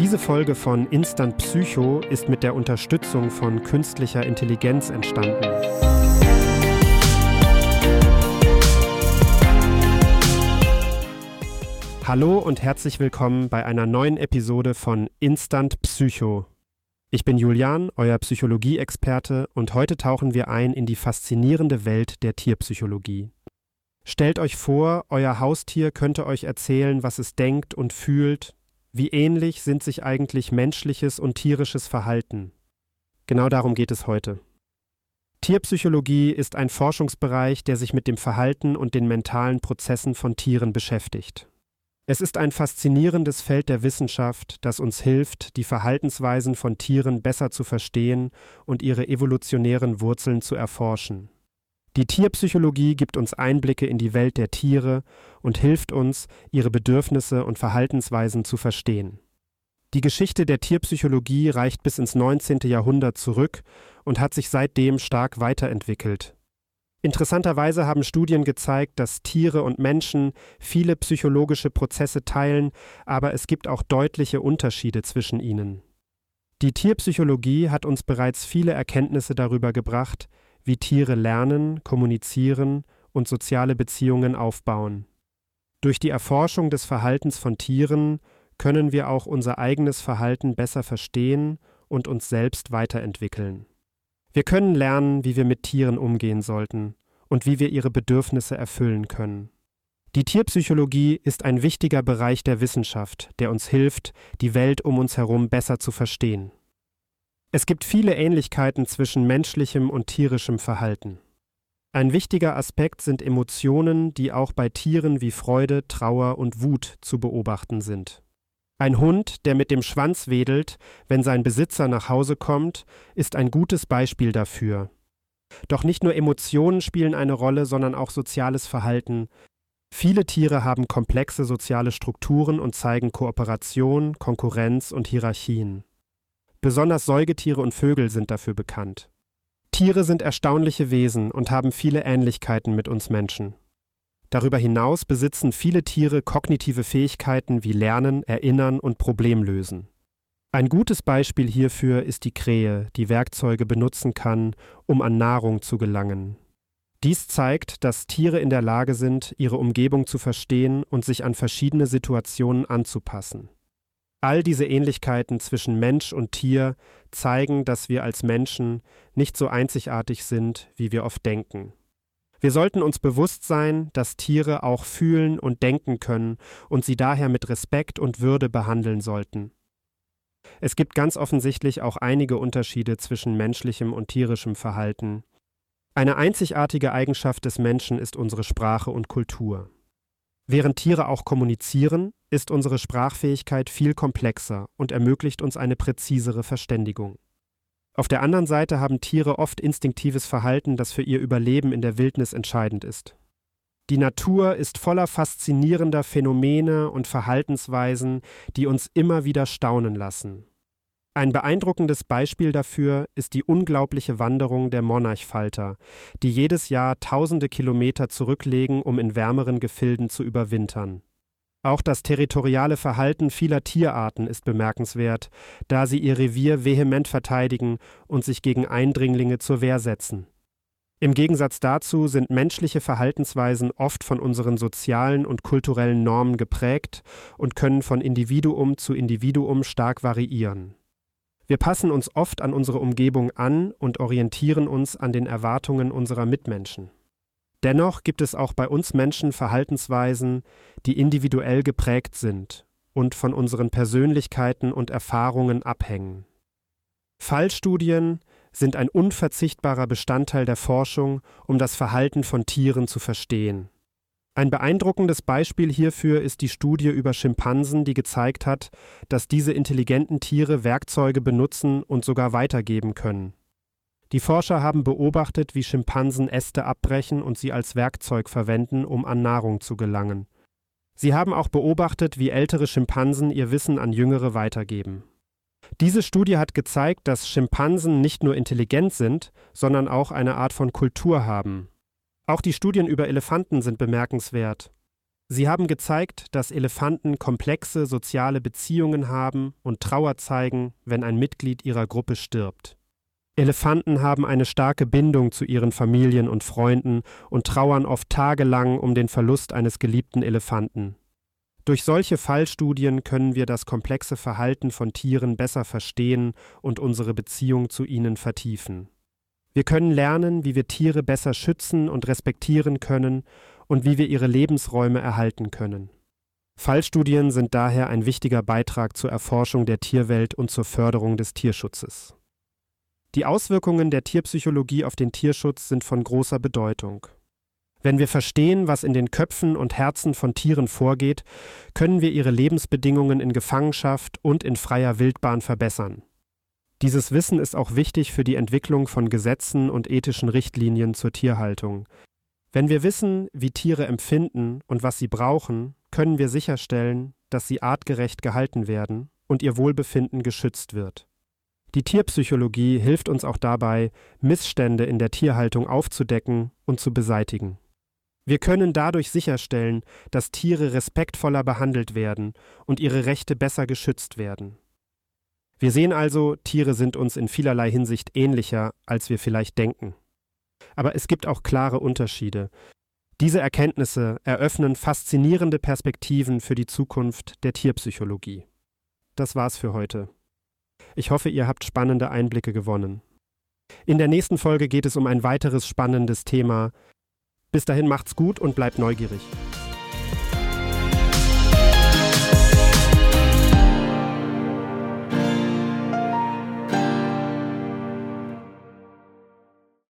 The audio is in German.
Diese Folge von Instant Psycho ist mit der Unterstützung von künstlicher Intelligenz entstanden. Hallo und herzlich willkommen bei einer neuen Episode von Instant Psycho. Ich bin Julian, euer Psychologie-Experte, und heute tauchen wir ein in die faszinierende Welt der Tierpsychologie. Stellt euch vor, euer Haustier könnte euch erzählen, was es denkt und fühlt. Wie ähnlich sind sich eigentlich menschliches und tierisches Verhalten? Genau darum geht es heute. Tierpsychologie ist ein Forschungsbereich, der sich mit dem Verhalten und den mentalen Prozessen von Tieren beschäftigt. Es ist ein faszinierendes Feld der Wissenschaft, das uns hilft, die Verhaltensweisen von Tieren besser zu verstehen und ihre evolutionären Wurzeln zu erforschen. Die Tierpsychologie gibt uns Einblicke in die Welt der Tiere und hilft uns, ihre Bedürfnisse und Verhaltensweisen zu verstehen. Die Geschichte der Tierpsychologie reicht bis ins 19. Jahrhundert zurück und hat sich seitdem stark weiterentwickelt. Interessanterweise haben Studien gezeigt, dass Tiere und Menschen viele psychologische Prozesse teilen, aber es gibt auch deutliche Unterschiede zwischen ihnen. Die Tierpsychologie hat uns bereits viele Erkenntnisse darüber gebracht, wie Tiere lernen, kommunizieren und soziale Beziehungen aufbauen. Durch die Erforschung des Verhaltens von Tieren können wir auch unser eigenes Verhalten besser verstehen und uns selbst weiterentwickeln. Wir können lernen, wie wir mit Tieren umgehen sollten und wie wir ihre Bedürfnisse erfüllen können. Die Tierpsychologie ist ein wichtiger Bereich der Wissenschaft, der uns hilft, die Welt um uns herum besser zu verstehen. Es gibt viele Ähnlichkeiten zwischen menschlichem und tierischem Verhalten. Ein wichtiger Aspekt sind Emotionen, die auch bei Tieren wie Freude, Trauer und Wut zu beobachten sind. Ein Hund, der mit dem Schwanz wedelt, wenn sein Besitzer nach Hause kommt, ist ein gutes Beispiel dafür. Doch nicht nur Emotionen spielen eine Rolle, sondern auch soziales Verhalten. Viele Tiere haben komplexe soziale Strukturen und zeigen Kooperation, Konkurrenz und Hierarchien. Besonders Säugetiere und Vögel sind dafür bekannt. Tiere sind erstaunliche Wesen und haben viele Ähnlichkeiten mit uns Menschen. Darüber hinaus besitzen viele Tiere kognitive Fähigkeiten wie Lernen, Erinnern und Problemlösen. Ein gutes Beispiel hierfür ist die Krähe, die Werkzeuge benutzen kann, um an Nahrung zu gelangen. Dies zeigt, dass Tiere in der Lage sind, ihre Umgebung zu verstehen und sich an verschiedene Situationen anzupassen. All diese Ähnlichkeiten zwischen Mensch und Tier zeigen, dass wir als Menschen nicht so einzigartig sind, wie wir oft denken. Wir sollten uns bewusst sein, dass Tiere auch fühlen und denken können und sie daher mit Respekt und Würde behandeln sollten. Es gibt ganz offensichtlich auch einige Unterschiede zwischen menschlichem und tierischem Verhalten. Eine einzigartige Eigenschaft des Menschen ist unsere Sprache und Kultur. Während Tiere auch kommunizieren, ist unsere Sprachfähigkeit viel komplexer und ermöglicht uns eine präzisere Verständigung. Auf der anderen Seite haben Tiere oft instinktives Verhalten, das für ihr Überleben in der Wildnis entscheidend ist. Die Natur ist voller faszinierender Phänomene und Verhaltensweisen, die uns immer wieder staunen lassen. Ein beeindruckendes Beispiel dafür ist die unglaubliche Wanderung der Monarchfalter, die jedes Jahr tausende Kilometer zurücklegen, um in wärmeren Gefilden zu überwintern. Auch das territoriale Verhalten vieler Tierarten ist bemerkenswert, da sie ihr Revier vehement verteidigen und sich gegen Eindringlinge zur Wehr setzen. Im Gegensatz dazu sind menschliche Verhaltensweisen oft von unseren sozialen und kulturellen Normen geprägt und können von Individuum zu Individuum stark variieren. Wir passen uns oft an unsere Umgebung an und orientieren uns an den Erwartungen unserer Mitmenschen. Dennoch gibt es auch bei uns Menschen Verhaltensweisen, die individuell geprägt sind und von unseren Persönlichkeiten und Erfahrungen abhängen. Fallstudien sind ein unverzichtbarer Bestandteil der Forschung, um das Verhalten von Tieren zu verstehen. Ein beeindruckendes Beispiel hierfür ist die Studie über Schimpansen, die gezeigt hat, dass diese intelligenten Tiere Werkzeuge benutzen und sogar weitergeben können. Die Forscher haben beobachtet, wie Schimpansen Äste abbrechen und sie als Werkzeug verwenden, um an Nahrung zu gelangen. Sie haben auch beobachtet, wie ältere Schimpansen ihr Wissen an Jüngere weitergeben. Diese Studie hat gezeigt, dass Schimpansen nicht nur intelligent sind, sondern auch eine Art von Kultur haben. Auch die Studien über Elefanten sind bemerkenswert. Sie haben gezeigt, dass Elefanten komplexe soziale Beziehungen haben und Trauer zeigen, wenn ein Mitglied ihrer Gruppe stirbt. Elefanten haben eine starke Bindung zu ihren Familien und Freunden und trauern oft tagelang um den Verlust eines geliebten Elefanten. Durch solche Fallstudien können wir das komplexe Verhalten von Tieren besser verstehen und unsere Beziehung zu ihnen vertiefen. Wir können lernen, wie wir Tiere besser schützen und respektieren können und wie wir ihre Lebensräume erhalten können. Fallstudien sind daher ein wichtiger Beitrag zur Erforschung der Tierwelt und zur Förderung des Tierschutzes. Die Auswirkungen der Tierpsychologie auf den Tierschutz sind von großer Bedeutung. Wenn wir verstehen, was in den Köpfen und Herzen von Tieren vorgeht, können wir ihre Lebensbedingungen in Gefangenschaft und in freier Wildbahn verbessern. Dieses Wissen ist auch wichtig für die Entwicklung von Gesetzen und ethischen Richtlinien zur Tierhaltung. Wenn wir wissen, wie Tiere empfinden und was sie brauchen, können wir sicherstellen, dass sie artgerecht gehalten werden und ihr Wohlbefinden geschützt wird. Die Tierpsychologie hilft uns auch dabei, Missstände in der Tierhaltung aufzudecken und zu beseitigen. Wir können dadurch sicherstellen, dass Tiere respektvoller behandelt werden und ihre Rechte besser geschützt werden. Wir sehen also, Tiere sind uns in vielerlei Hinsicht ähnlicher, als wir vielleicht denken. Aber es gibt auch klare Unterschiede. Diese Erkenntnisse eröffnen faszinierende Perspektiven für die Zukunft der Tierpsychologie. Das war's für heute. Ich hoffe, ihr habt spannende Einblicke gewonnen. In der nächsten Folge geht es um ein weiteres spannendes Thema. Bis dahin macht's gut und bleibt neugierig.